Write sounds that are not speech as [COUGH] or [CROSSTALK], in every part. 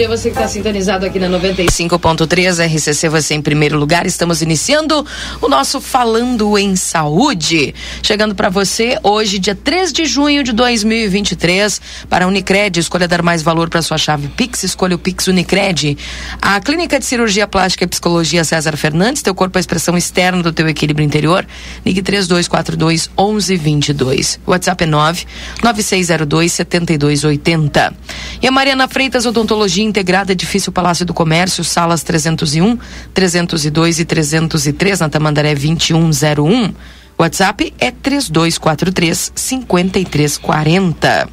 Dia. Você que está sintonizado aqui na 95.3 RCC, você em primeiro lugar. Estamos iniciando o nosso Falando em Saúde. Chegando para você hoje, dia 3 de junho de 2023, para a Unicred. Escolha dar mais valor para sua chave Pix. Escolha o Pix Unicred. A Clínica de Cirurgia Plástica e Psicologia César Fernandes. Teu corpo é a expressão externa do teu equilíbrio interior. Ligue 3242 1122. WhatsApp é 9 9602 7280. E a Mariana Freitas Odontologia Integrada Edifício Palácio do Comércio, salas 301, 302 e 303 na Tamandaré 2101. WhatsApp é 3243 5340.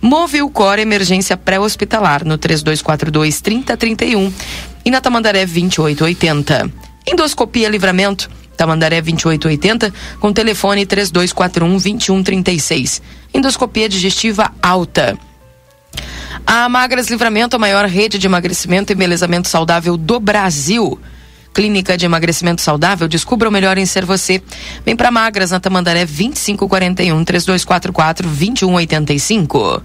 Move o Core Emergência Pré-Hospitalar no 3242 3031 e na Tamandaré 2880. Endoscopia Livramento, Tamandaré 2880, com telefone 3241 2136. Endoscopia digestiva alta. A Magras Livramento, a maior rede de emagrecimento e embelezamento saudável do Brasil. Clínica de Emagrecimento Saudável, descubra o melhor em ser você. Vem para Magras, na Tamandaré 2541 3244 2185.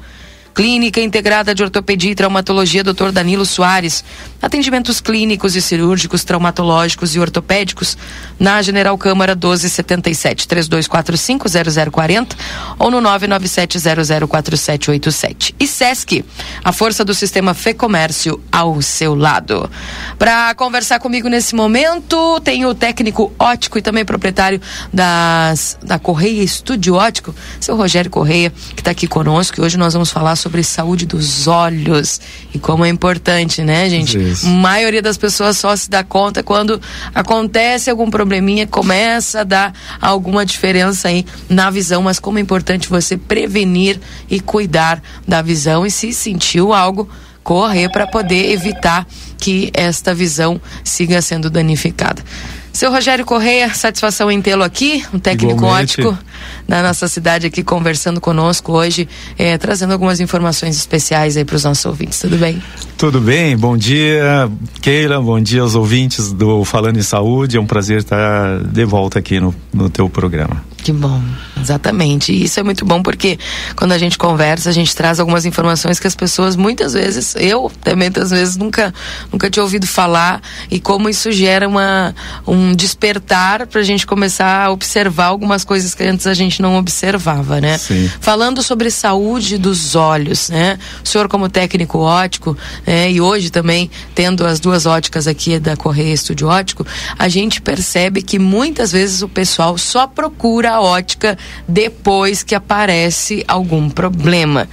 Clínica Integrada de Ortopedia e Traumatologia Dr. Danilo Soares. Atendimentos clínicos e cirúrgicos, traumatológicos e ortopédicos na General Câmara 1277 3245 0040 ou no 997004787. E SESC, a força do sistema Fê Comércio ao seu lado. Para conversar comigo nesse momento, tem o técnico ótico e também proprietário das, da Correia Estúdio Ótico, seu Rogério Correia, que está aqui conosco e hoje nós vamos falar sobre sobre saúde dos olhos e como é importante, né, gente? Isso. A maioria das pessoas só se dá conta quando acontece algum probleminha, começa a dar alguma diferença aí na visão, mas como é importante você prevenir e cuidar da visão e se sentiu algo correr para poder evitar que esta visão siga sendo danificada. Seu Rogério Correia, satisfação em tê-lo aqui, um técnico Igualmente. ótico da nossa cidade aqui conversando conosco hoje, é, trazendo algumas informações especiais aí para os nossos ouvintes. Tudo bem? Tudo bem, bom dia, Keila, bom dia aos ouvintes do Falando em Saúde. É um prazer estar de volta aqui no, no teu programa. Que bom, exatamente. E isso é muito bom porque quando a gente conversa, a gente traz algumas informações que as pessoas muitas vezes, eu também muitas vezes nunca, nunca tinha ouvido falar e como isso gera uma, um despertar para a gente começar a observar algumas coisas que antes a gente não observava, né? Sim. Falando sobre saúde dos olhos, né? O senhor como técnico ótico, né? E hoje também tendo as duas óticas aqui da Correia Estúdio Ótico, a gente percebe que muitas vezes o pessoal só procura ótica depois que aparece algum problema.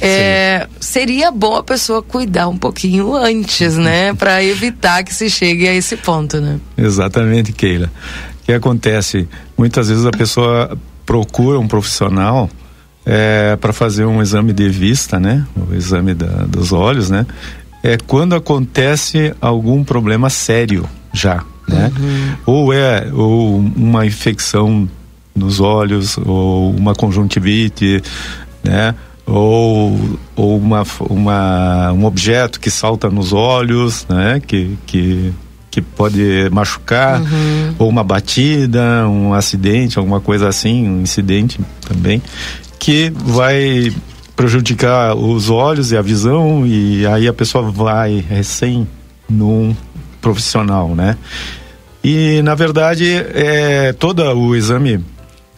É, seria bom a pessoa cuidar um pouquinho antes, né? [LAUGHS] Para evitar que se chegue a esse ponto, né? Exatamente, Keila. O que acontece? Muitas vezes a pessoa procura um profissional é, para fazer um exame de vista, né? O exame da, dos olhos, né? É quando acontece algum problema sério já, né? Uhum. Ou é ou uma infecção nos olhos, ou uma conjuntivite, né? Ou, ou uma, uma, um objeto que salta nos olhos, né? Que, que, que pode machucar, uhum. ou uma batida, um acidente, alguma coisa assim, um incidente também, que vai prejudicar os olhos e a visão, e aí a pessoa vai recém num profissional, né? E na verdade é todo o exame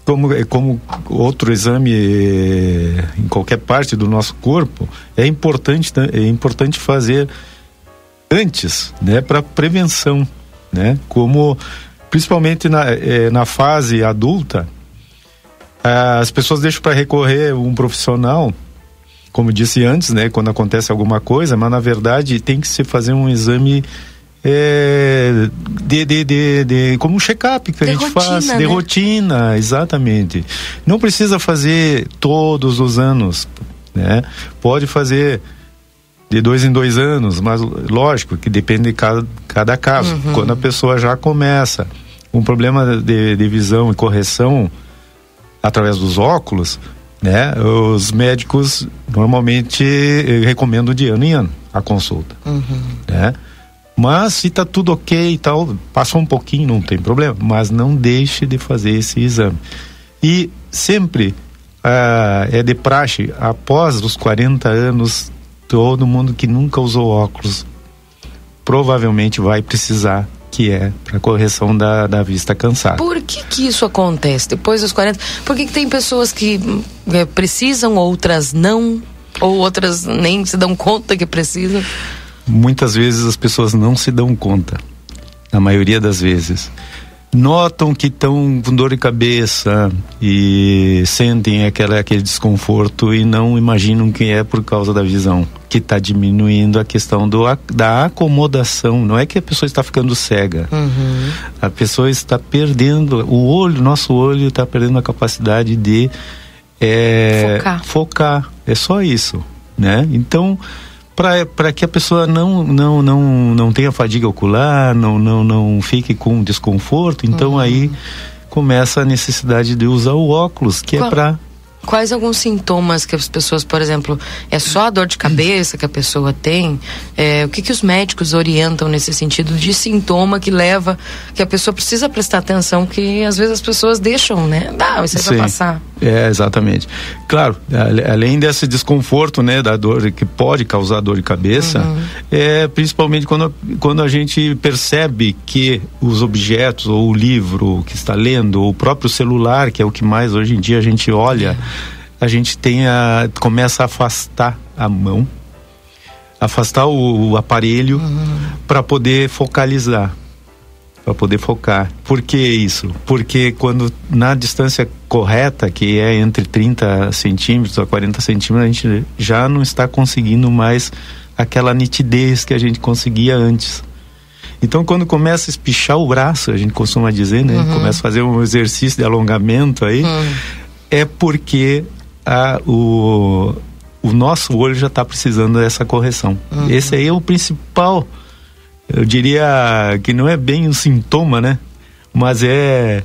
como, é como outro exame eh, em qualquer parte do nosso corpo, é importante, é importante fazer antes, né, para prevenção, né? Como principalmente na, é, na fase adulta, as pessoas deixam para recorrer um profissional como disse antes, né, quando acontece alguma coisa, mas na verdade tem que se fazer um exame é, de, de, de, de, como um check-up que a gente rotina, faz, de né? rotina, exatamente. Não precisa fazer todos os anos, né? Pode fazer de dois em dois anos, mas lógico que depende de cada, cada caso. Uhum. Quando a pessoa já começa um problema de, de visão e correção através dos óculos, né? Os médicos normalmente eh, recomendam de ano em ano a consulta, uhum. né? Mas se está tudo ok e tal, passou um pouquinho, não tem problema, mas não deixe de fazer esse exame. E sempre ah, é de praxe, após os 40 anos, todo mundo que nunca usou óculos provavelmente vai precisar que é para correção da, da vista cansada. Por que que isso acontece depois dos 40? Por que, que tem pessoas que é, precisam, outras não? Ou outras nem se dão conta que precisam? Muitas vezes as pessoas não se dão conta, na maioria das vezes notam que estão com dor de cabeça e sentem aquela, aquele desconforto e não imaginam que é por causa da visão, que está diminuindo a questão do, da acomodação. Não é que a pessoa está ficando cega, uhum. a pessoa está perdendo, o olho, nosso olho está perdendo a capacidade de é, focar. focar. É só isso, né? Então para que a pessoa não, não, não, não tenha fadiga ocular, não, não, não fique com desconforto. Então uhum. aí começa a necessidade de usar o óculos, que Qual, é para Quais alguns sintomas que as pessoas, por exemplo, é só a dor de cabeça que a pessoa tem? É, o que, que os médicos orientam nesse sentido de sintoma que leva, que a pessoa precisa prestar atenção, que às vezes as pessoas deixam, né? Dá, isso aí vai passar. É, exatamente. Claro, além desse desconforto, né, da dor que pode causar dor de cabeça, uhum. é principalmente quando, quando a gente percebe que os objetos, ou o livro que está lendo, ou o próprio celular, que é o que mais hoje em dia a gente olha. A gente tem a, começa a afastar a mão, afastar o, o aparelho uhum. para poder focalizar, para poder focar. Por que isso? Porque quando na distância correta, que é entre 30 centímetros a 40 centímetros, a gente já não está conseguindo mais aquela nitidez que a gente conseguia antes. Então, quando começa a espichar o braço, a gente costuma dizer, né? Uhum. Começa a fazer um exercício de alongamento aí, uhum. é porque a, o, o nosso olho já está precisando dessa correção. Uhum. Esse aí é o principal, eu diria que não é bem um sintoma, né? Mas é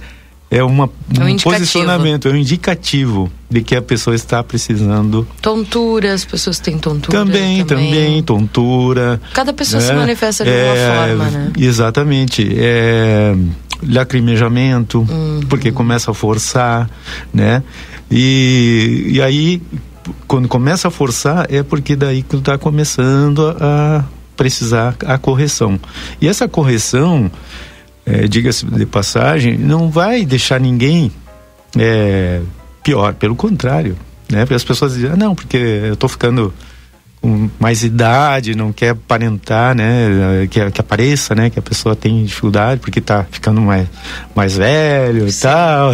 é uma, é um, um posicionamento, é um indicativo de que a pessoa está precisando. Tontura, as pessoas têm tontura. Também, também, também tontura. Cada pessoa né? se manifesta de é, uma forma, né? Exatamente. É, lacrimejamento, uhum. porque começa a forçar, né? E, e aí, quando começa a forçar, é porque daí que está começando a, a precisar a correção. E essa correção, é, diga-se de passagem, não vai deixar ninguém é, pior, pelo contrário. Né? Porque as pessoas dizem, ah, não, porque eu estou ficando com mais idade, não quer aparentar, né, que, que apareça, né, que a pessoa tem dificuldade porque está ficando mais, mais velho Sim. e tal.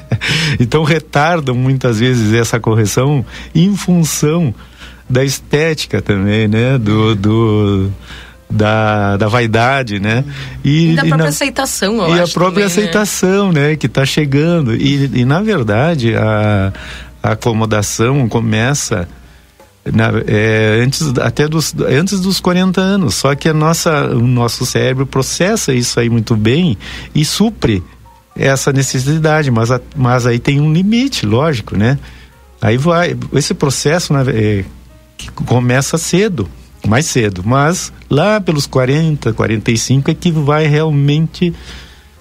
[LAUGHS] então retardam muitas vezes essa correção em função da estética também, né, do, do da, da vaidade, né? E, e da própria na, aceitação, eu E a própria também, né? aceitação, né? né? Que está chegando. E, e, na verdade, a, a acomodação começa na, é, antes até dos antes dos 40 anos. Só que a nossa o nosso cérebro processa isso aí muito bem e supre essa necessidade mas a, mas aí tem um limite lógico né? Aí vai esse processo né, é, começa cedo mais cedo. Mas lá pelos 40 45 é que vai realmente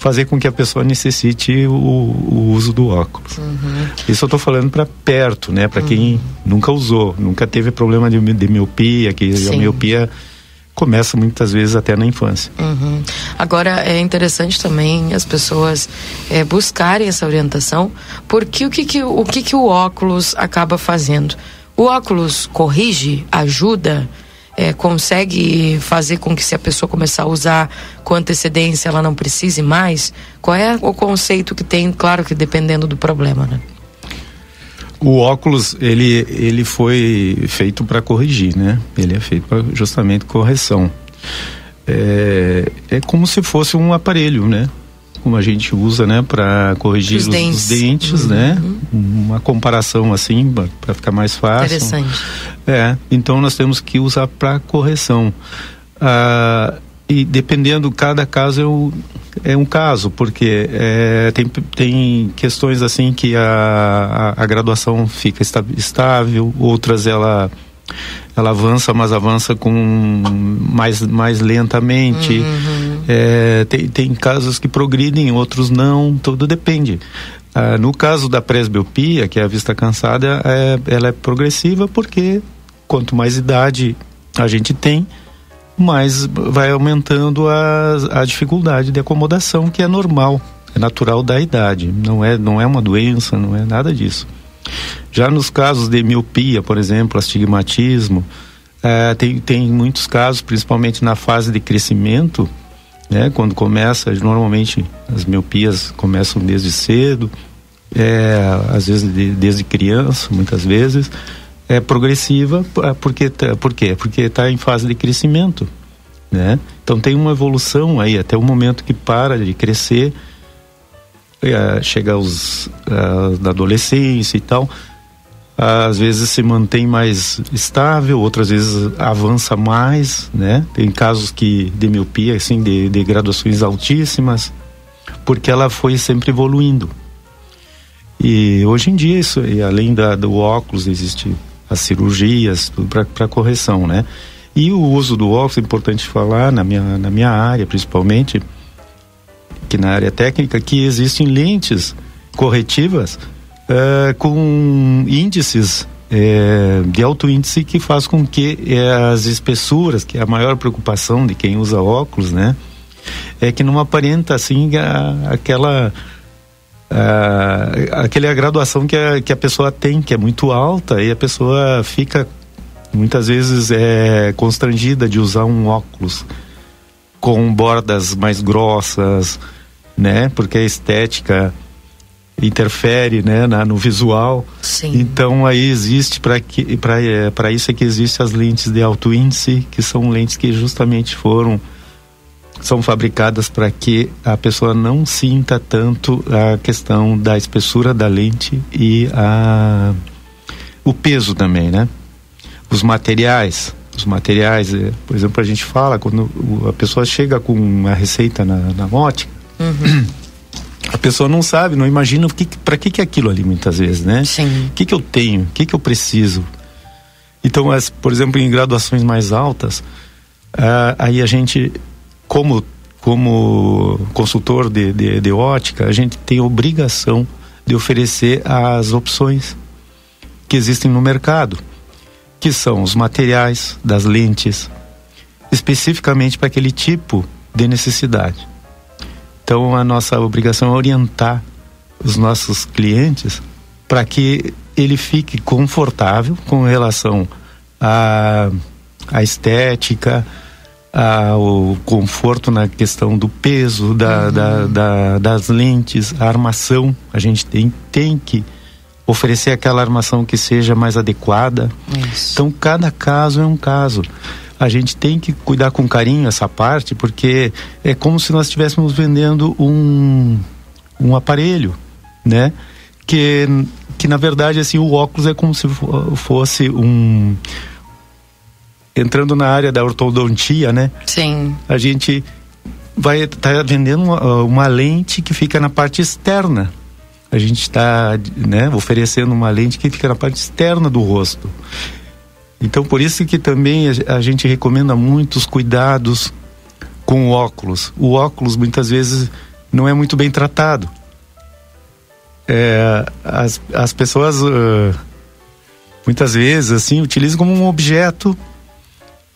fazer com que a pessoa necessite o, o uso do óculos. Uhum. Isso eu estou falando para perto, né? Para uhum. quem nunca usou, nunca teve problema de, de miopia, que Sim. a miopia começa muitas vezes até na infância. Uhum. Agora é interessante também as pessoas é, buscarem essa orientação, porque o que que o que que o óculos acaba fazendo? O óculos corrige, ajuda é, consegue fazer com que se a pessoa começar a usar com antecedência ela não precise mais? Qual é o conceito que tem? Claro que dependendo do problema, né? O óculos, ele, ele foi feito para corrigir, né? Ele é feito para justamente correção. É, é como se fosse um aparelho, né? Como a gente usa, né? Para corrigir os, os dentes, os dentes né? uhum. né? Uma comparação assim, para ficar mais fácil. Interessante. É, então nós temos que usar para correção. Ah, e dependendo, cada caso é um, é um caso, porque é, tem, tem questões assim que a, a, a graduação fica estável, outras ela ela avança, mas avança com mais, mais lentamente. Uhum. É, tem, tem casos que progridem, outros não, tudo depende. Ah, no caso da presbiopia, que é a vista cansada, é, ela é progressiva porque quanto mais idade a gente tem, mas vai aumentando a, a dificuldade de acomodação, que é normal, é natural da idade, não é, não é uma doença, não é nada disso. Já nos casos de miopia, por exemplo, astigmatismo, é, tem, tem muitos casos, principalmente na fase de crescimento, né, quando começa, normalmente as miopias começam desde cedo, é, às vezes de, desde criança, muitas vezes, é progressiva porque tá, por quê? Porque está em fase de crescimento, né? Então tem uma evolução aí até o momento que para de crescer, é, chega aos uh, da adolescência e tal. Às vezes se mantém mais estável, outras vezes avança mais, né? Tem casos que de miopia, assim, de, de graduações altíssimas, porque ela foi sempre evoluindo. E hoje em dia, isso, e além da, do óculos, existe as cirurgias, tudo para correção, né? E o uso do óculos, é importante falar, na minha, na minha área principalmente, que na área técnica, que existem lentes corretivas uh, com índices uh, de alto índice que faz com que uh, as espessuras, que é a maior preocupação de quem usa óculos, né? É que não aparenta assim a, aquela uh, aquela graduação que a, que a pessoa tem, que é muito alta, e a pessoa fica muitas vezes é constrangida de usar um óculos com bordas mais grossas, né? Porque a estética interfere, né, na, no visual. Sim. Então aí existe para que para é, para isso é que existem as lentes de alto índice, que são lentes que justamente foram são fabricadas para que a pessoa não sinta tanto a questão da espessura da lente e a, o peso também, né? Os materiais, os materiais, é, por exemplo, a gente fala quando a pessoa chega com uma receita na, na ótica, uhum. a pessoa não sabe, não imagina que, para que que é aquilo ali muitas vezes, né? Sim. O que que eu tenho? O que que eu preciso? Então, as, por exemplo, em graduações mais altas, uh, aí a gente como, como consultor de, de, de ótica, a gente tem obrigação de oferecer as opções que existem no mercado, que são os materiais das lentes, especificamente para aquele tipo de necessidade. Então, a nossa obrigação é orientar os nossos clientes para que ele fique confortável com relação à, à estética, ah, o conforto na questão do peso, da, uhum. da, da, das lentes, a armação. A gente tem, tem que oferecer aquela armação que seja mais adequada. Isso. Então, cada caso é um caso. A gente tem que cuidar com carinho essa parte, porque é como se nós estivéssemos vendendo um, um aparelho, né? Que, que na verdade assim o óculos é como se fosse um entrando na área da ortodontia, né? Sim. A gente vai estar tá vendendo uma, uma, lente que fica na parte externa. A gente está né, oferecendo uma lente que fica na parte externa do rosto. Então, por isso que também a, gente recomenda muitos cuidados com o óculos. O óculos, muitas vezes, não é muito bem tratado. É, as, as pessoas, uh, muitas vezes, assim, utilizam como um objeto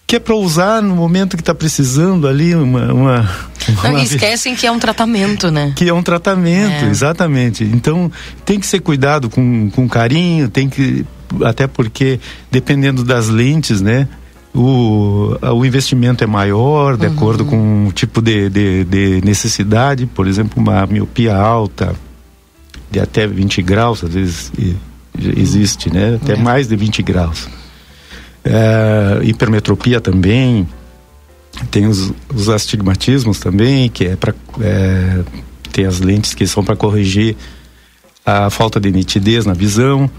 que é para usar no momento que está precisando ali uma, uma, uma Não, esquecem que é um tratamento, né? Que é um tratamento, é. exatamente. Então tem que ser cuidado com, com carinho, tem que até porque dependendo das lentes, né? O, o investimento é maior de uhum. acordo com o tipo de, de, de necessidade, por exemplo, uma miopia alta de até 20 graus, às vezes existe, né? Até é. mais de 20 graus. É, hipermetropia também, tem os, os, astigmatismos também, que é para é, ter as lentes que são para corrigir a falta de nitidez na visão,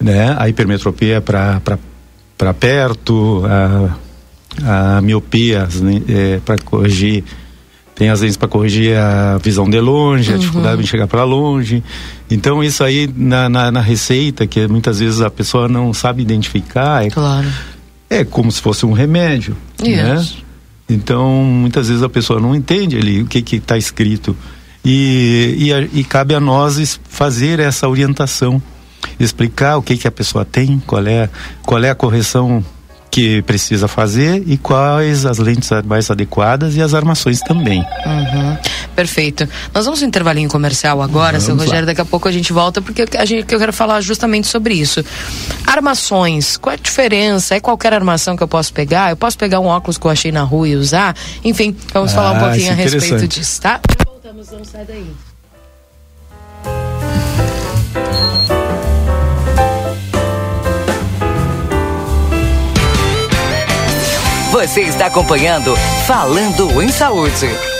né? A hipermetropia é para perto, a, a miopia é para corrigir tem as lentes para corrigir a visão de longe, uhum. a dificuldade de enxergar para longe. Então, isso aí na, na, na, receita, que muitas vezes a pessoa não sabe identificar, é, claro. é como se fosse um remédio. Né? Isso. Né? Então, muitas vezes a pessoa não entende ali o que está escrito. E, e, e, cabe a nós fazer essa orientação, explicar o que, que a pessoa tem, qual é, qual é a correção que precisa fazer e quais as lentes mais adequadas e as armações também. Uhum. Perfeito. Nós vamos um intervalinho comercial agora, vamos seu Rogério. Lá. Daqui a pouco a gente volta porque a gente, eu quero falar justamente sobre isso. Armações, qual é a diferença? É qualquer armação que eu posso pegar? Eu posso pegar um óculos que eu achei na rua e usar? Enfim, vamos ah, falar um ah, pouquinho a é respeito disso, tá? Voltamos, não sai daí. Você está acompanhando Falando em Saúde.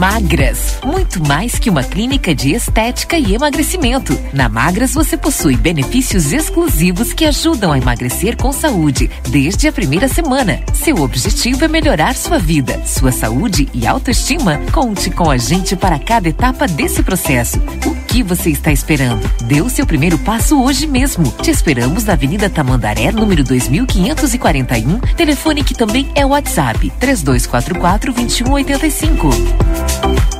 Magras, muito mais que uma clínica de estética e emagrecimento. Na Magras você possui benefícios exclusivos que ajudam a emagrecer com saúde desde a primeira semana. Seu objetivo é melhorar sua vida, sua saúde e autoestima. Conte com a gente para cada etapa desse processo. O que você está esperando? Dê o seu primeiro passo hoje mesmo. Te esperamos na Avenida Tamandaré, número 2541, telefone que também é WhatsApp 3244 2185.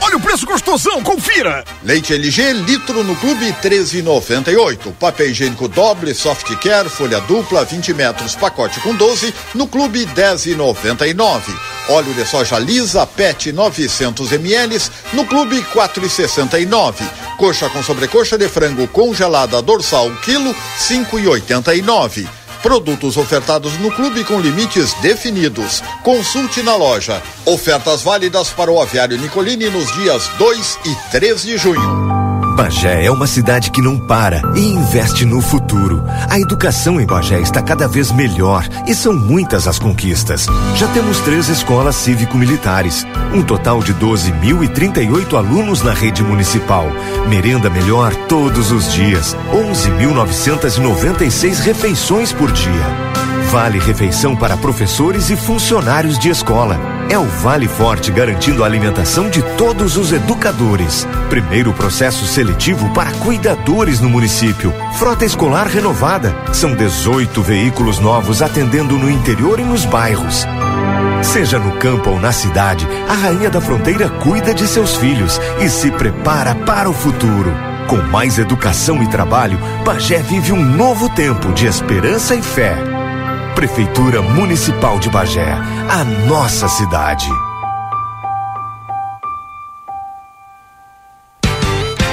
Olha o preço gostosão, confira! Leite LG, litro no clube 13,98. Papel higiênico doble, soft care, folha dupla, 20 metros, pacote com 12, no clube 10,99. Óleo de soja lisa, PET 900 ml, no clube 4,69. Coxa com sobrecoxa de frango congelada dorsal, quilo 5,89. Produtos ofertados no clube com limites definidos. Consulte na loja. Ofertas válidas para o aviário Nicolini nos dias 2 e 3 de junho. Bagé é uma cidade que não para e investe no futuro. A educação em Bagé está cada vez melhor e são muitas as conquistas. Já temos três escolas cívico-militares, um total de 12.038 alunos na rede municipal, merenda melhor todos os dias, 11.996 refeições por dia. Vale refeição para professores e funcionários de escola. É o Vale Forte garantindo a alimentação de todos os educadores. Primeiro processo seletivo para cuidadores no município. Frota escolar renovada. São 18 veículos novos atendendo no interior e nos bairros. Seja no campo ou na cidade, a Rainha da Fronteira cuida de seus filhos e se prepara para o futuro. Com mais educação e trabalho, Bagé vive um novo tempo de esperança e fé. Prefeitura Municipal de Bagé, a nossa cidade.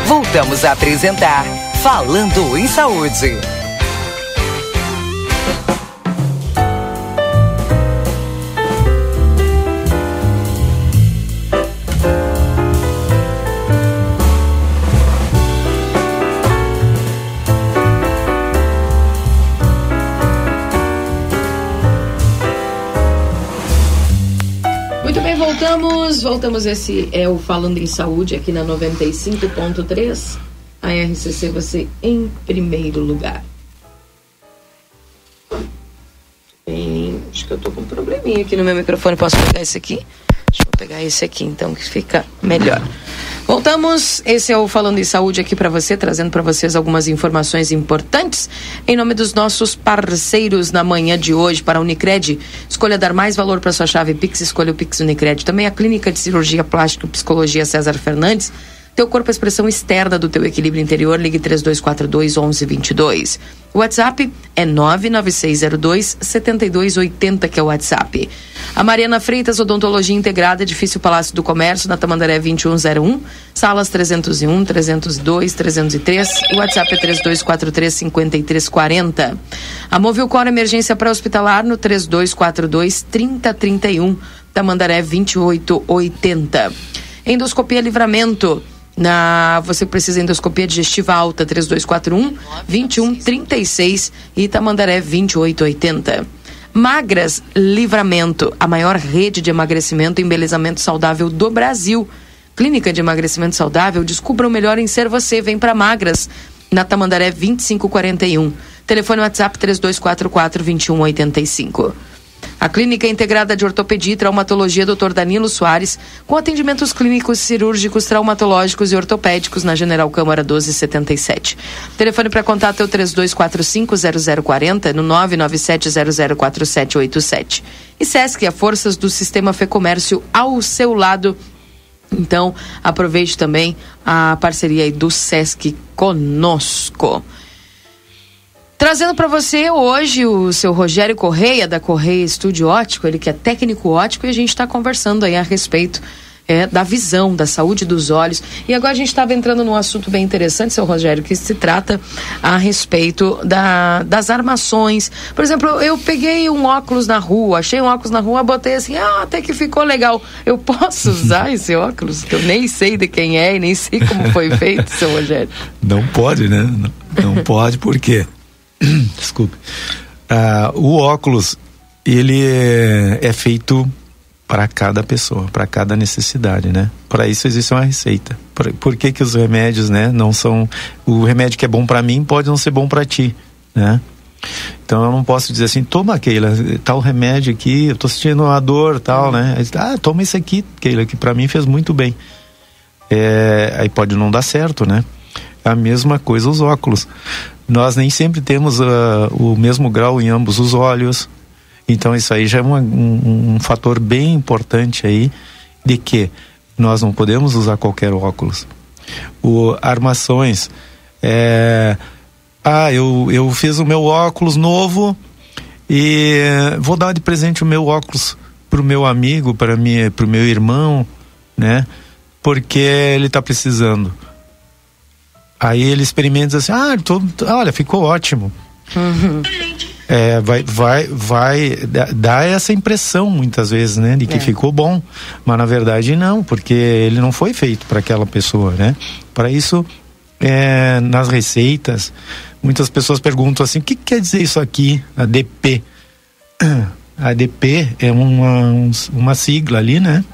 Voltamos a apresentar Falando em Saúde. Voltamos, voltamos. Esse é o Falando em Saúde aqui na 95.3. a RCC você em primeiro lugar. Bem, acho que eu tô com um probleminha aqui no meu microfone. Posso pegar esse aqui? Deixa eu pegar esse aqui então, que fica melhor. Voltamos. Esse é o Falando em Saúde aqui para você, trazendo para vocês algumas informações importantes em nome dos nossos parceiros na manhã de hoje para a Unicred. Escolha dar mais valor para sua chave Pix, escolha o Pix Unicred. Também a Clínica de Cirurgia Plástica e Psicologia César Fernandes. Teu corpo é a expressão externa do teu equilíbrio interior. Ligue 3242 1122. O WhatsApp é 99602 7280, que é o WhatsApp. A Mariana Freitas, Odontologia Integrada, Edifício Palácio do Comércio, na Tamandaré 2101, salas 301, 302, 303. O WhatsApp é 3243 5340. A Movilcor Emergência Pré-Hospitalar no 3242 3031, Tamandaré 2880. Endoscopia Livramento na, você precisa endoscopia digestiva alta 3241 2136 e Itamandaré 2880. Magras Livramento, a maior rede de emagrecimento e embelezamento saudável do Brasil. Clínica de emagrecimento saudável, descubra o melhor em ser você. Vem para Magras, na Tamandaré 2541. Telefone WhatsApp 3244 2185. A Clínica Integrada de Ortopedia e Traumatologia Dr. Danilo Soares, com atendimentos clínicos, cirúrgicos, traumatológicos e ortopédicos na General Câmara 1277. Telefone para contato é o 32450040 no 997004787. E SESC, a forças do Sistema Fê Comércio ao seu lado. Então, aproveite também a parceria do SESC conosco. Trazendo para você hoje o seu Rogério Correia, da Correia Estúdio Ótico, ele que é técnico ótico, e a gente está conversando aí a respeito é, da visão, da saúde dos olhos. E agora a gente estava entrando num assunto bem interessante, seu Rogério, que se trata a respeito da, das armações. Por exemplo, eu peguei um óculos na rua, achei um óculos na rua, botei assim, ah, até que ficou legal. Eu posso [LAUGHS] usar esse óculos? Que eu nem sei de quem é e nem sei como foi feito, seu Rogério. Não pode, né? Não, não pode, por quê? [COUGHS] desculpe, uh, o óculos ele é, é feito para cada pessoa, para cada necessidade, né? Para isso existe uma receita. Por, por, que que os remédios, né, não são o remédio que é bom para mim pode não ser bom para ti, né? Então eu não posso dizer assim, toma Keila, tal remédio aqui, eu tô sentindo uma dor, tal, né? ah, toma esse aqui, Keila, que para mim fez muito bem. É, aí pode não dar certo, né? A mesma coisa os óculos nós nem sempre temos uh, o mesmo grau em ambos os olhos. Então isso aí já é uma, um, um, fator bem importante aí de que nós não podemos usar qualquer óculos. O armações, é, ah, eu, eu fiz o meu óculos novo e vou dar de presente o meu óculos para o meu amigo, para o meu irmão, né? Porque ele está precisando. Aí ele experimenta assim, ah, tô, olha, ficou ótimo. Uhum. É, vai, vai, vai dar essa impressão muitas vezes, né, de que é. ficou bom, mas na verdade não, porque ele não foi feito para aquela pessoa, né? Para isso, é, nas receitas, muitas pessoas perguntam assim, o que quer dizer isso aqui, ADP? ADP é uma, uma sigla ali, né?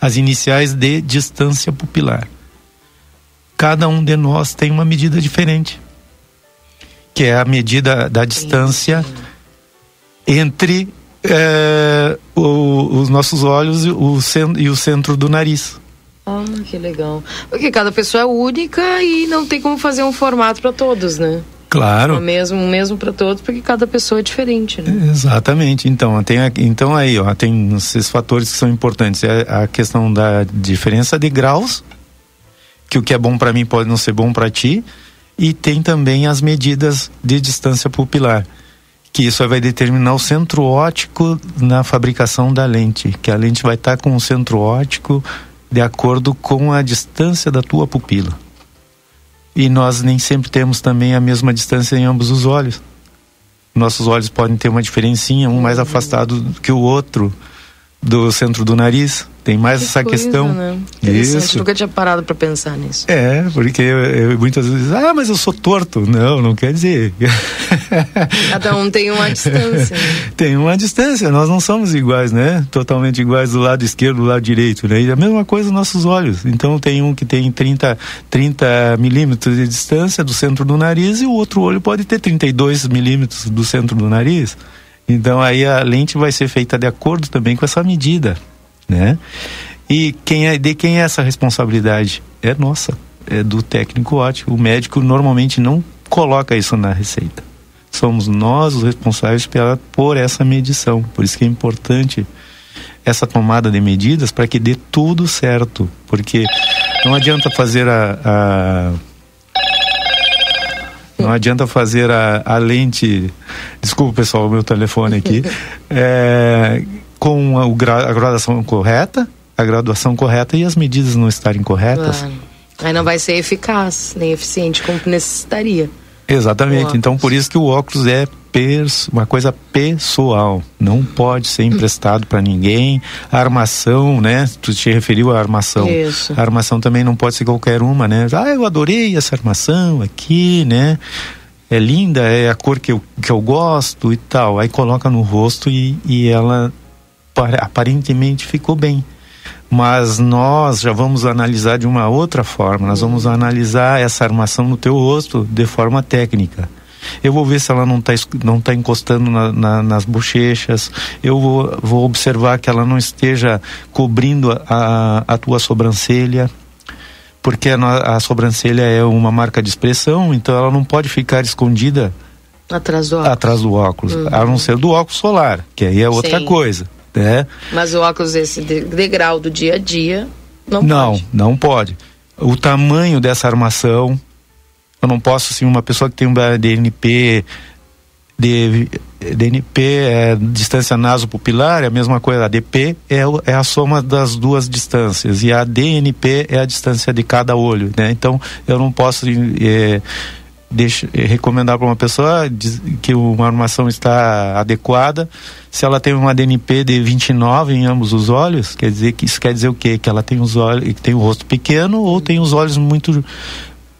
As iniciais de distância pupilar cada um de nós tem uma medida diferente, que é a medida da distância entre é, o, os nossos olhos e o, e o centro do nariz. Ah, que legal. Porque cada pessoa é única e não tem como fazer um formato para todos, né? Claro. O mesmo, mesmo para todos, porque cada pessoa é diferente, né? Exatamente. Então, tem, então aí, ó, tem esses fatores que são importantes. É a questão da diferença de graus que o que é bom para mim pode não ser bom para ti. E tem também as medidas de distância pupilar, que isso vai determinar o centro óptico na fabricação da lente, que a lente vai estar tá com o centro óptico de acordo com a distância da tua pupila. E nós nem sempre temos também a mesma distância em ambos os olhos. Nossos olhos podem ter uma diferencinha, um mais afastado que o outro do centro do nariz tem mais que essa coisa, questão. Né? Isso. Nunca tinha parado para pensar nisso. É, porque eu, eu, muitas vezes, ah, mas eu sou torto. Não, não quer dizer. [LAUGHS] Cada um tem uma distância. Né? [LAUGHS] tem uma distância, nós não somos iguais, né? Totalmente iguais do lado esquerdo, do lado direito, né? E a mesma coisa nos nossos olhos. Então tem um que tem 30, 30 milímetros de distância do centro do nariz e o outro olho pode ter 32 milímetros do centro do nariz. Então aí a lente vai ser feita de acordo também com essa medida, né? E quem é, de quem é essa responsabilidade? É nossa, é do técnico ótico. O médico normalmente não coloca isso na receita. Somos nós os responsáveis pela, por essa medição. Por isso que é importante essa tomada de medidas para que dê tudo certo. Porque não adianta fazer a, a não adianta fazer a, a lente. Desculpa, pessoal, o meu telefone aqui. [LAUGHS] é, com a, a, graduação correta, a graduação correta e as medidas não estarem corretas. Claro. Aí não vai ser eficaz, nem eficiente como necessitaria. Exatamente. Então, por isso que o óculos é uma coisa pessoal, não pode ser emprestado para ninguém. A armação, né? Tu te referiu à armação. Isso. A armação também não pode ser qualquer uma, né? Ah, eu adorei essa armação aqui, né? É linda, é a cor que eu, que eu gosto e tal. Aí coloca no rosto e, e ela aparentemente ficou bem mas nós já vamos analisar de uma outra forma. Nós vamos analisar essa armação no teu rosto de forma técnica. Eu vou ver se ela não está não tá encostando na, na, nas bochechas. Eu vou, vou observar que ela não esteja cobrindo a, a tua sobrancelha porque a, a, sobrancelha é uma marca de expressão, então ela não pode ficar escondida atrás do óculos, atrás do óculos uhum. a não ser do óculos solar, que aí é outra Sim. coisa. Né? Mas o óculos esse degrau do dia a dia não, não pode. Não, não pode. O tamanho dessa armação, eu não posso, assim, uma pessoa que tem um DNP, de, DNP é distância nasopupilar, é a mesma coisa. A DP é, é a soma das duas distâncias e a DNP é a distância de cada olho, né? Então, eu não posso é, deixa, é, recomendar para uma pessoa que uma armação está adequada. Se ela tem uma DNP de 29 em ambos os olhos, quer dizer que isso quer dizer o quê? Que ela tem os olhos, tem o rosto pequeno ou tem os olhos muito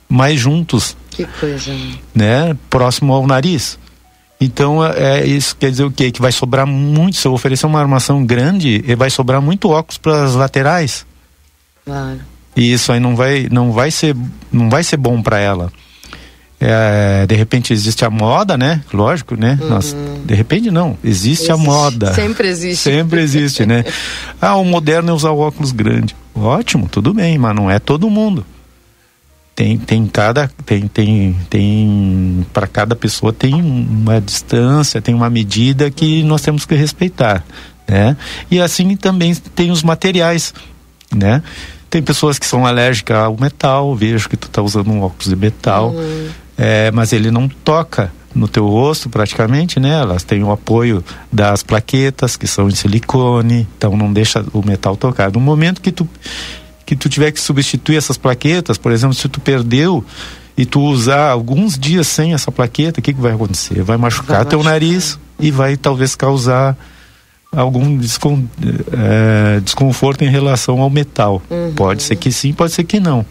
mais juntos. Que coisa. Né? Próximo ao nariz. Então, é, é isso quer dizer o quê? Que vai sobrar muito, se eu oferecer uma armação grande, vai sobrar muito óculos para as laterais. Claro. E isso aí não vai, não vai ser, não vai ser bom para ela. É, de repente existe a moda, né? Lógico, né? Uhum. Nós, de repente não, existe, existe, a moda. Sempre existe. Sempre existe, né? [LAUGHS] Ah, o moderno é usar óculos grande. Ótimo, tudo bem, mas não é todo mundo. Tem, tem cada tem tem tem para cada pessoa tem uma distância, tem uma medida que nós temos que respeitar, né? E assim também tem os materiais, né? Tem pessoas que são alérgicas ao metal, vejo que tu está usando um óculos de metal. Uhum é, mas ele não toca no teu rosto praticamente, né? Elas têm o apoio das plaquetas que são de silicone, então não deixa o metal tocar. No momento que tu que tu tiver que substituir essas plaquetas, por exemplo, se tu perdeu e tu usar alguns dias sem essa plaqueta, o que, que vai acontecer? Vai machucar vai teu machucar. nariz e vai talvez causar algum descon, é, desconforto em relação ao metal. Uhum. Pode ser que sim, pode ser que não.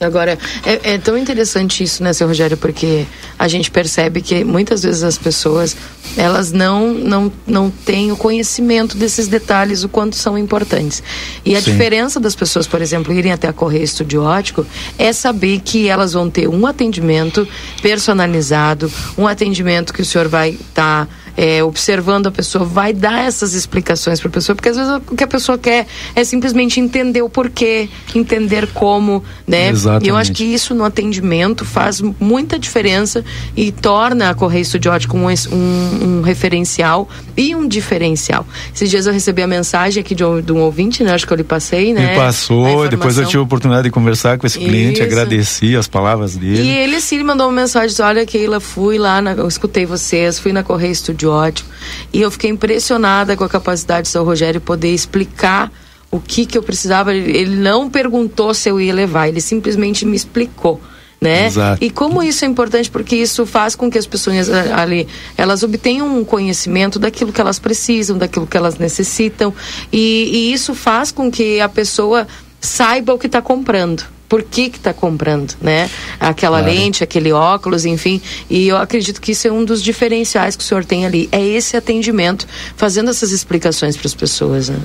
Agora, é, é, tão interessante isso, né, seu Rogério, porque a gente percebe que muitas vezes as pessoas, elas não, não, não têm o conhecimento desses detalhes, o quanto são importantes. E a Sim. diferença das pessoas, por exemplo, irem até a Correia Estudiótico, é saber que elas vão ter um atendimento personalizado, um atendimento que o senhor vai estar... Tá é, observando a pessoa, vai dar essas explicações para a pessoa, porque às vezes o que a pessoa quer é simplesmente entender o porquê, entender como, né? Exatamente. E eu acho que isso no atendimento faz muita diferença e torna a Correia Estudiótica um, um, um, referencial e um diferencial. Esses dias eu recebi a mensagem aqui de um, de um ouvinte, né? Acho que eu lhe passei, né? Me passou, depois eu tive a oportunidade de conversar com esse cliente, isso. agradeci as palavras dele. E ele sim mandou uma mensagem, olha Keila, fui lá, na, eu escutei vocês, fui na Correia Estudiótica ótimo. E eu fiquei impressionada com a capacidade do seu Rogério poder explicar o que, que eu precisava. Ele não perguntou se eu ia levar, ele simplesmente me explicou. né? Exato. E como isso é importante porque isso faz com que as pessoas ali elas obtenham um conhecimento daquilo que elas precisam, daquilo que elas necessitam e, e isso faz com que a pessoa saiba o que está comprando por que está comprando, né? Aquela claro. lente, aquele óculos, enfim. E eu acredito que isso é um dos diferenciais que o senhor tem ali. É esse atendimento, fazendo essas explicações para as pessoas, né?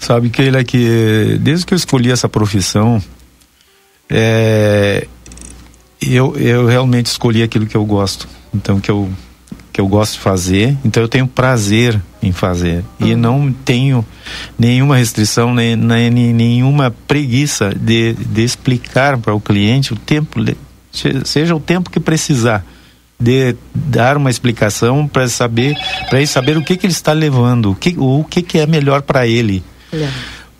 Sabe que é que desde que eu escolhi essa profissão, é, eu, eu realmente escolhi aquilo que eu gosto. Então, que eu, que eu gosto de fazer. Então, eu tenho prazer em fazer. Uhum. E não tenho nenhuma restrição, nem, nem nenhuma preguiça de, de explicar para o cliente o tempo, seja o tempo que precisar de dar uma explicação para saber para ele saber o que, que ele está levando o que o que, que é melhor para ele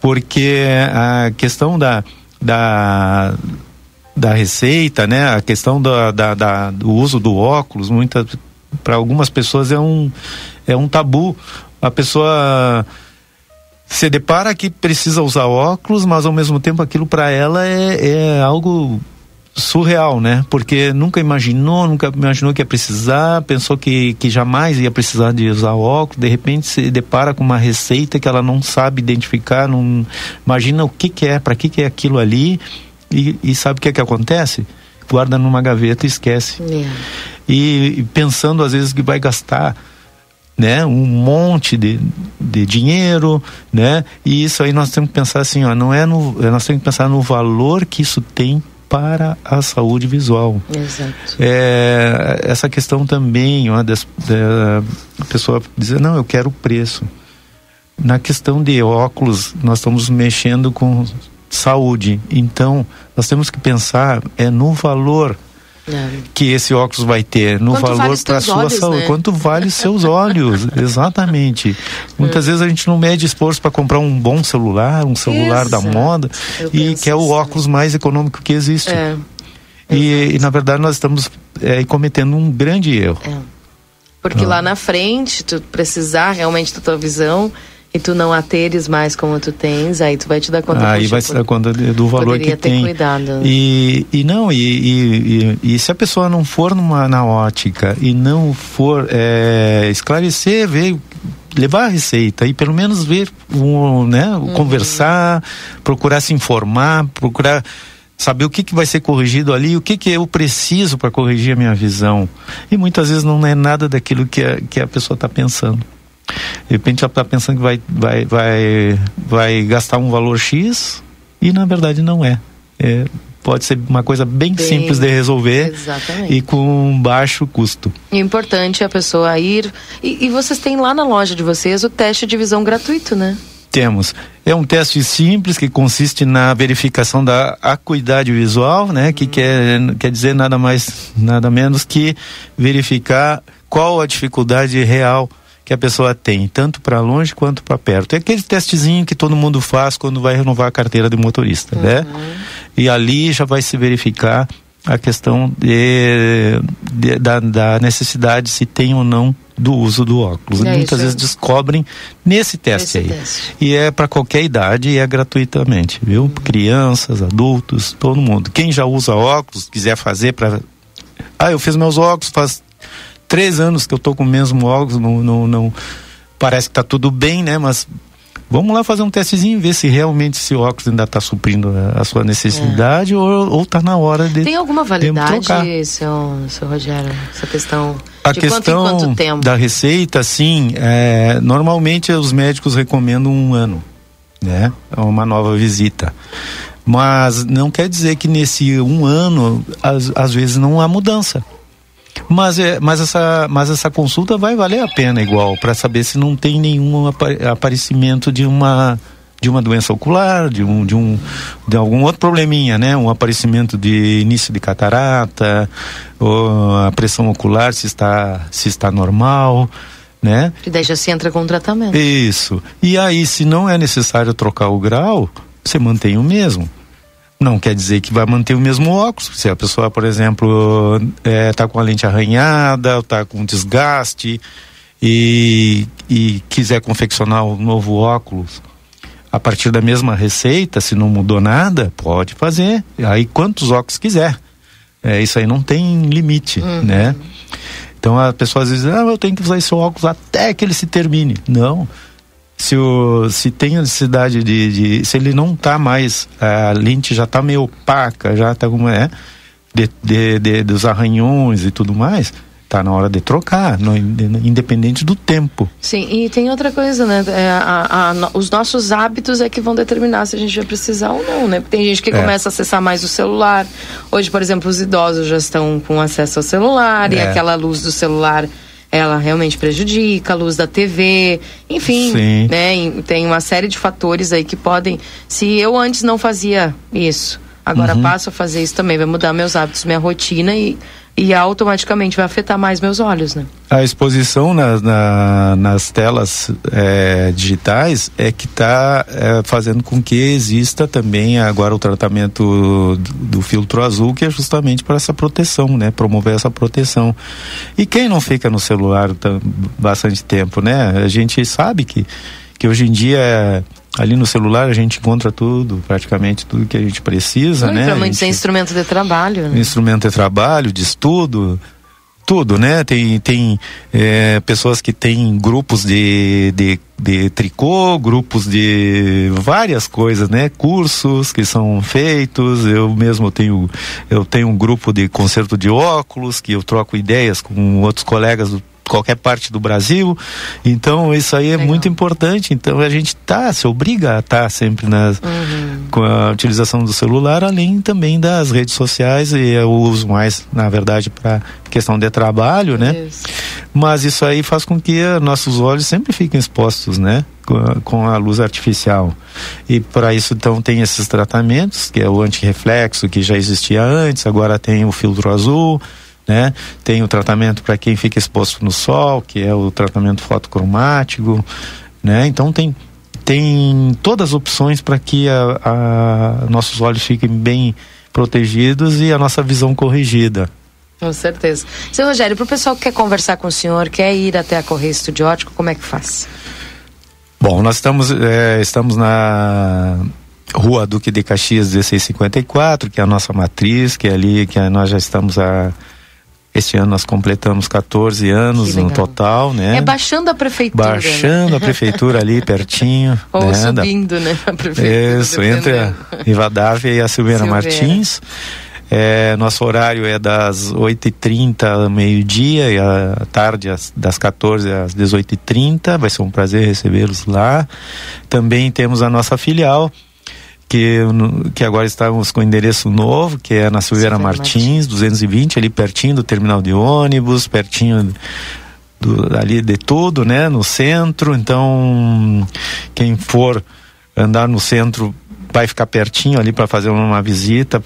porque a questão da, da da receita, né? A questão da, da, da do uso do óculos, muita para algumas pessoas é um é um tabu. A pessoa se depara que precisa usar óculos, mas ao mesmo tempo aquilo para ela é, é algo surreal, né? Porque nunca imaginou, nunca imaginou que ia precisar, pensou que, que jamais ia precisar de usar óculos, de repente se depara com uma receita que ela não sabe identificar, não imagina o que, que é, para que, que é aquilo ali e, e sabe o que é que acontece? Guarda numa gaveta e esquece. É. E, pensando às vezes que vai gastar né, um monte de, de dinheiro, né? E isso aí nós temos que pensar assim, ó, não é no, nós temos que pensar no valor que isso tem para a saúde visual. Exato. É, essa questão também, ó, das, da pessoa dizer, não, eu quero o preço. Na questão de óculos, nós estamos mexendo com saúde. Então, nós temos que pensar é no valor é. que esse óculos vai ter, no Quanto valor para a sua olhos, saúde. Né? Quanto vale seus olhos? [LAUGHS] Exatamente. Muitas é. vezes a gente não mede esforço para comprar um bom celular, um celular da moda, e que é o óculos mais econômico que existe. É. E, e, na verdade nós estamos é, cometendo um grande erro. É. Porque ah. lá na frente, tu precisar realmente da tua visão, e tu não a teres mais como tu tens, aí tu vai te dar conta. Aí vai se dar conta do valor que tem. Cuidado. E, e não, e, e, e, e, se a pessoa não for numa, na ótica e não for é, esclarecer, ver levar a receita e pelo menos ver, um, né, uhum. conversar, procurar se informar, procurar saber o que, que vai ser corrigido ali, o que, que eu preciso para corrigir a minha visão. E muitas vezes não é nada daquilo que a, que a pessoa está pensando. De repente já está pensando que vai, vai, vai, vai gastar um valor X e na verdade não é. é pode ser uma coisa bem, bem simples de resolver exatamente. e com baixo custo. E importante a pessoa ir. E, e vocês têm lá na loja de vocês o teste de visão gratuito, né? Temos. É um teste simples que consiste na verificação da acuidade visual, né? Que quer, quer dizer nada mais, nada menos que verificar qual a dificuldade real que a pessoa tem, tanto para longe quanto para perto. É aquele testezinho que todo mundo faz quando vai renovar a carteira de motorista, né? uhum. né? E ali já vai se verificar a questão de, de, da, da, necessidade se tem ou não do uso do óculos. É Muitas vezes descobrem nesse teste aí. Teste. E é para qualquer idade e é gratuitamente, viu? Uhum. Crianças, adultos, todo mundo. Quem já usa óculos, quiser fazer para Ah, eu fiz meus óculos faz três anos que eu tô com o mesmo óculos, não, não, não parece que tá tudo bem, né? Mas vamos lá fazer um testezinho, ver se realmente esse óculos ainda está suprindo a, a, sua necessidade é. ou, ou tá na hora de. Tem alguma validade, seu, seu Rogério, essa questão? A de questão quanto quanto tempo? da receita, sim, é, normalmente os médicos recomendam um ano, né? É uma nova visita. Mas não quer dizer que nesse um ano, às, às vezes não há mudança. Mas, é, mas, essa, mas essa consulta vai valer a pena igual, para saber se não tem nenhum aparecimento de uma de uma doença ocular, de um, de um de algum outro probleminha, né? Um aparecimento de início de catarata, ou a pressão ocular se está se está normal, né? E daí já se entra com o tratamento. Isso. E aí, se não é necessário trocar o grau, você mantém o mesmo. Não quer dizer que vai manter o mesmo óculos. Se a pessoa, por exemplo, está é, tá com a lente arranhada, está com desgaste e, e quiser confeccionar um novo óculos a partir da mesma receita, se não mudou nada, pode fazer. Aí quantos óculos quiser. É, isso aí não tem limite, uhum. né? Então a pessoa às vezes, ah, eu tenho que usar esse óculos até que ele se termine. Não. Se, o, se tem a necessidade de, de Se ele não está mais, a lente já está meio opaca, já está como é, de, de, de, dos arranhões e tudo mais, tá na hora de trocar, no, independente do tempo. Sim, e tem outra coisa, né? É, a, a, os nossos hábitos é que vão determinar se a gente vai precisar ou não, né? Tem gente que é. começa a acessar mais o celular. Hoje, por exemplo, os idosos já estão com acesso ao celular é. e aquela luz do celular ela realmente prejudica, a luz da TV, enfim, Sim. né? Tem uma série de fatores aí que podem. Se eu antes não fazia isso, agora uhum. passo a fazer isso também, vai mudar meus hábitos, minha rotina e e automaticamente vai afetar mais meus olhos, né? A exposição na, na, nas telas é, digitais é que está é, fazendo com que exista também agora o tratamento do, do filtro azul, que é justamente para essa proteção, né? Promover essa proteção. E quem não fica no celular bastante tempo, né? A gente sabe que, que hoje em dia ali no celular a gente encontra tudo, praticamente tudo que a gente precisa, né? Principalmente tem instrumento de trabalho. Né? Instrumento de trabalho, de estudo, tudo, né? Tem, tem é, pessoas que têm grupos de, de, de tricô, grupos de várias coisas, né? Cursos que são feitos. Eu mesmo tenho, eu tenho um grupo de conserto de óculos que eu troco ideias com outros colegas do qualquer parte do Brasil. Então isso aí é Legal. muito importante. Então a gente tá, se obriga a estar tá sempre nas, uhum. com a utilização do celular, além também das redes sociais e eu uso mais, na verdade, para questão de trabalho, né? Isso. Mas isso aí faz com que nossos olhos sempre fiquem expostos, né? Com a, luz artificial. E para isso, então, tem esses tratamentos, que é o antirreflexo, que já existia antes, agora tem o filtro azul, né? Tem o tratamento para quem fica exposto no sol, que é o tratamento fotocromático, né? Então tem tem todas as opções para que a, a, nossos olhos fiquem bem protegidos e a nossa visão corrigida. Com certeza. Seu Rogério, para o pessoal que quer conversar com o senhor, quer ir até a Correia Estudiótico, como é que faz? Bom, nós estamos, é, estamos na Rua Duque de Caxias 1654, que é a nossa matriz, que é ali que nós já estamos a este ano nós completamos 14 anos no total, né? É baixando a prefeitura. Baixando né? a prefeitura ali [LAUGHS] pertinho. Ou né? subindo, né? A prefeitura, Isso, entre a Rivadavia e a Silveira, Martins. É, nosso horário é das 8h30 ao meio-dia e à tarde das 14 às 18h30. Vai ser um prazer recebê-los lá. Também temos a nossa filial, que, que agora estamos com endereço novo, que é na Silveira Martins, Martins, 220, ali pertinho do terminal de ônibus, pertinho do, ali de tudo, né, no centro. Então, quem for andar no centro vai ficar pertinho ali para fazer uma visita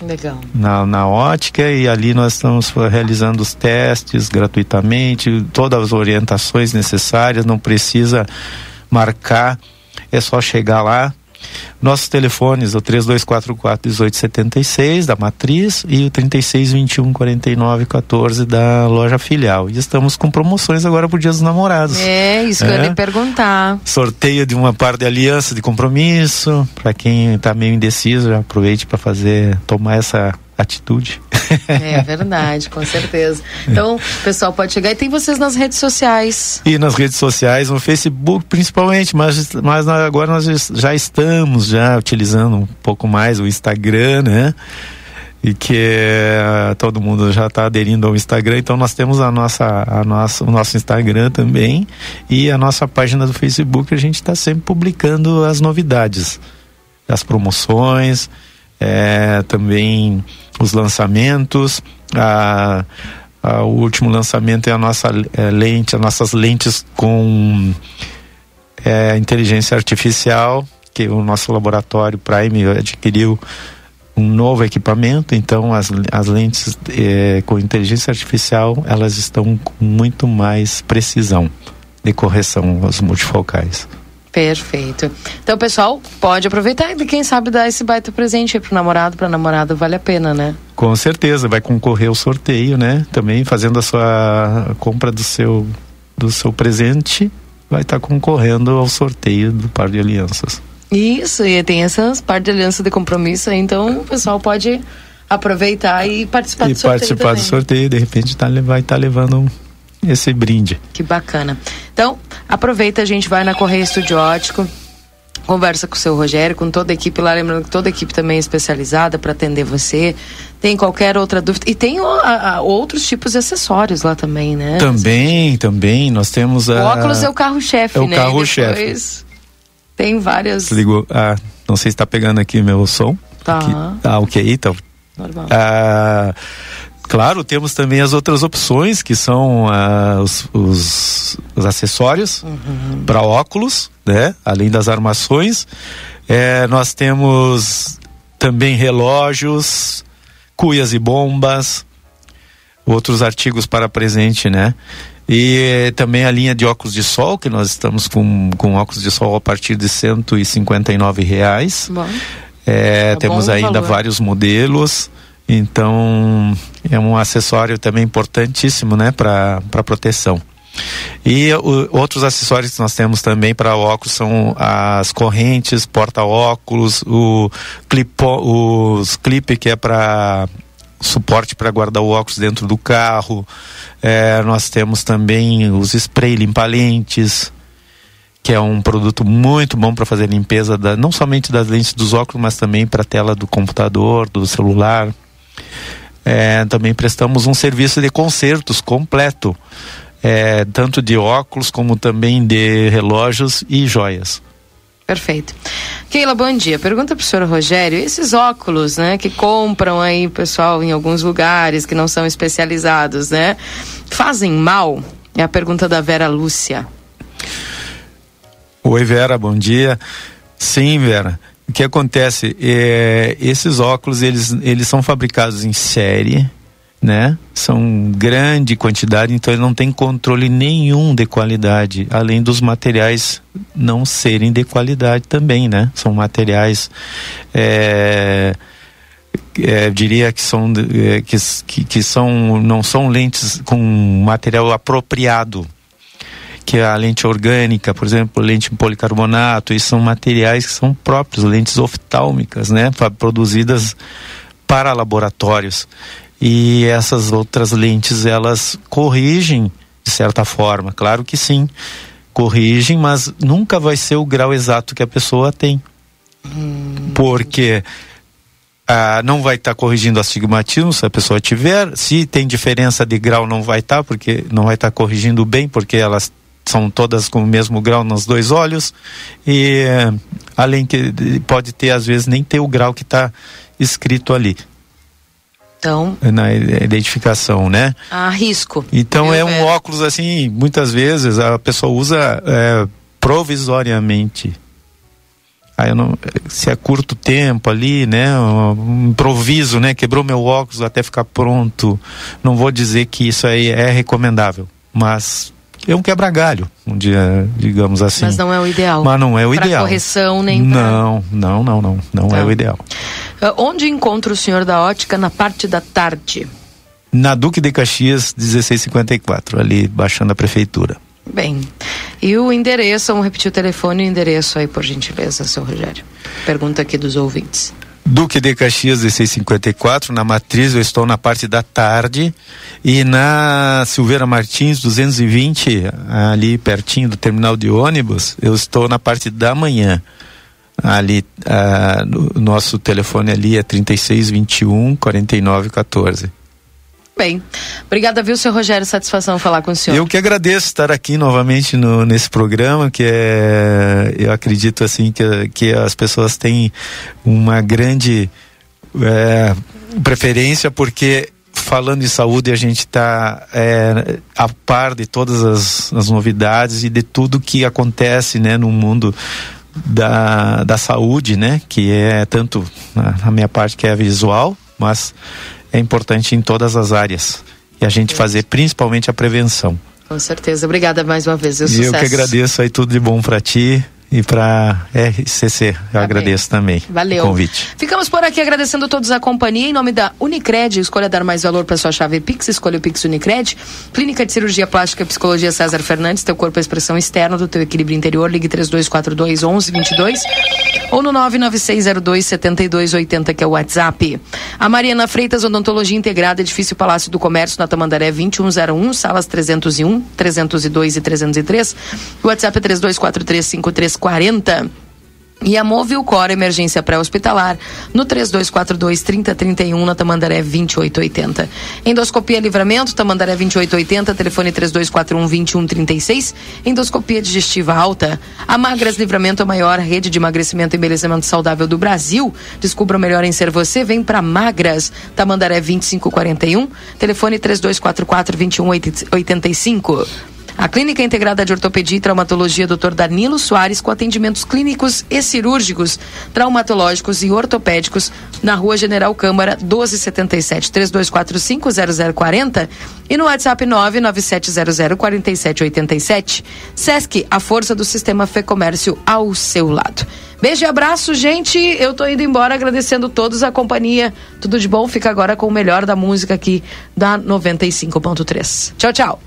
na, na ótica. E ali nós estamos realizando os testes gratuitamente, todas as orientações necessárias, não precisa marcar, é só chegar lá nossos telefones, o 3244-1876 da Matriz e o 3621-4914 da loja filial. E estamos com promoções agora por Dia dos Namorados. É, isso que é. eu ia perguntar. Sorteio de uma par de aliança de compromisso. Para quem está meio indeciso, já aproveite para fazer, tomar essa atitude. É verdade, com certeza. Então, o pessoal pode chegar e tem vocês nas redes sociais. E nas redes sociais, no Facebook principalmente, mas, mas agora nós já estamos já utilizando um pouco mais o Instagram, né? E que é, todo mundo já está aderindo ao Instagram, então nós temos a nossa, a nossa, o nosso Instagram também e a nossa página do Facebook, a gente está sempre publicando as novidades, as promoções, é, também os lançamentos. A, a, o último lançamento é a nossa é, lente, as nossas lentes com é, inteligência artificial, que o nosso laboratório Prime adquiriu um novo equipamento, então as, as lentes é, com inteligência artificial elas estão com muito mais precisão de correção aos multifocais. Perfeito. Então, pessoal, pode aproveitar e quem sabe dar esse baita presente aí pro namorado, pra namorada, vale a pena, né? Com certeza, vai concorrer ao sorteio, né? Também fazendo a sua compra do seu do seu presente, vai estar tá concorrendo ao sorteio do par de alianças. Isso, e tem essas par de alianças de compromisso então o pessoal pode aproveitar e participar e do sorteio. participar também. do sorteio, de repente tá, vai estar levando esse brinde. Que bacana. Então, aproveita, a gente vai na Correia Estúdio Ótico, conversa com o seu Rogério, com toda a equipe lá, lembrando que toda a equipe também é especializada para atender você. Tem qualquer outra dúvida. E tem o- a- a- outros tipos de acessórios lá também, né? Também, também, nós temos O a... óculos é o carro-chefe, é o né? carro-chefe. E depois Tem várias. Ligou, ah, não sei se está pegando aqui meu som. Tá. Aqui. Ah, ok, então. Normal. Ah, claro, temos também as outras opções, que são ah, os, os- os acessórios Uhum. para óculos, né? Além das armações. Eh, nós temos também relógios, cuias e bombas, outros artigos para presente, né? E também a linha de óculos de sol, que nós estamos com, com óculos de sol a partir de 159 reais. Bom. É, Tá temos ainda valor. vários modelos. Então, é um acessório também importantíssimo, né, para proteção. E o- outros acessórios que nós temos também para óculos são as correntes, porta-óculos, o clipo, os clipe que é para suporte para guardar o óculos dentro do carro. É, nós temos também os spray limpa-lentes, que é um produto muito bom para fazer limpeza da, não somente das lentes dos óculos, mas também para a tela do computador, do celular. É, também prestamos um serviço de consertos completo, é, tanto de óculos como também de relógios e joias. Perfeito. Keila, bom dia. Pergunta pro senhor Rogério, esses óculos, né, que compram aí o pessoal em alguns lugares que não são especializados, né, fazem mal? É a pergunta da Vera Lúcia. Oi Vera, bom dia. Sim, Vera. O que acontece? É, esses óculos eles, eles são fabricados em série, né? São grande quantidade, então ele não tem controle nenhum de qualidade, além dos materiais não serem de qualidade também, né? São materiais é, é, diria que são é, que, que, são não são lentes com material apropriado que é a lente orgânica, por exemplo, lente em policarbonato, isso são materiais que são próprios, lentes oftálmicas, né, produzidas para laboratórios. E essas outras lentes, elas corrigem de certa forma, claro que sim, corrigem, mas nunca vai ser o grau exato que a pessoa tem. Porque ah, não vai estar corrigindo astigmatismo se a pessoa tiver. Se tem diferença de grau, não vai estar, porque não vai estar corrigindo bem, porque elas são todas com o mesmo grau nos dois olhos. E além que de- pode ter, às vezes, nem ter o grau que está escrito ali Então, na identificação, né? há risco. Então é um óculos assim, muitas vezes a pessoa usa é, provisoriamente. Aí não, se é curto tempo ali, né, um improviso, né, quebrou meu óculos até ficar pronto. Não vou dizer que isso aí é recomendável, mas é um quebra-galho, um dia, digamos assim. Mas não é o ideal. Mas não é o Pra ideal. correção, nem pra- Não, não, não, não, não Tá. é o ideal. Ah, Onde encontra o senhor da ótica na parte da tarde? Na Duque de Caxias, 1654, ali baixando a prefeitura. Bem, e o endereço, vamos repetir o telefone e o endereço aí, por gentileza, seu Rogério. Pergunta aqui dos ouvintes. Duque de Caxias 1654, na matriz eu estou na parte da tarde e na Silveira Martins 220, ali pertinho do terminal de ônibus, eu estou na parte da manhã. Ali, ah, o nosso telefone ali é 3621 4914. Bem, obrigada, viu, seu Rogério? Satisfação falar com o senhor. Eu que agradeço estar aqui novamente no, nesse programa, que é, eu acredito assim que, que as pessoas têm uma grande é, preferência, porque falando em saúde a gente está é, a par de todas as, as novidades e de tudo que acontece né, no mundo da, da saúde, né, que é tanto na minha parte que é visual, mas é importante em todas as áreas. E a gente fazer principalmente a prevenção. Com certeza. Obrigada mais uma vez. viu? E eu que agradeço aí tudo de bom para ti e para RCC. Eu tá agradeço bem. também Valeu. o convite. Ficamos por aqui agradecendo a todos a companhia. Em nome da Unicred, escolha dar mais valor para sua chave Pix, escolha o Pix Unicred. Clínica de Cirurgia Plástica e Psicologia César Fernandes, teu corpo é a expressão externa do teu equilíbrio interior. Ligue 3242 1122 ou no 99602 7280, que é o WhatsApp. A Mariana Freitas, Odontologia Integrada, Edifício Palácio do Comércio, na Tamandaré 2101, salas 301, 302 e 303. O WhatsApp é 32435340. E a Movilcor Emergência Pré-Hospitalar no 3242-3031 na Tamandaré 2880. Endoscopia Livramento, Tamandaré 2880, telefone 3241-2136. Endoscopia Digestiva Alta. A Magras Livramento a maior rede de emagrecimento e embelezamento saudável do Brasil. Descubra o melhor em ser você. Vem para Magras, Tamandaré 2541, telefone 3244-2185. A Clínica Integrada de Ortopedia e Traumatologia Dr. Danilo Soares, com atendimentos clínicos e cirúrgicos, traumatológicos e ortopédicos, na Rua General Câmara, 1277 3245 0040 e no WhatsApp 997004787. Sesc, a força do sistema Fê Comércio ao seu lado. Beijo e abraço, gente. Eu tô indo embora agradecendo todos a companhia. Tudo de bom. Fica agora com o melhor da música aqui da 95.3. Tchau, tchau.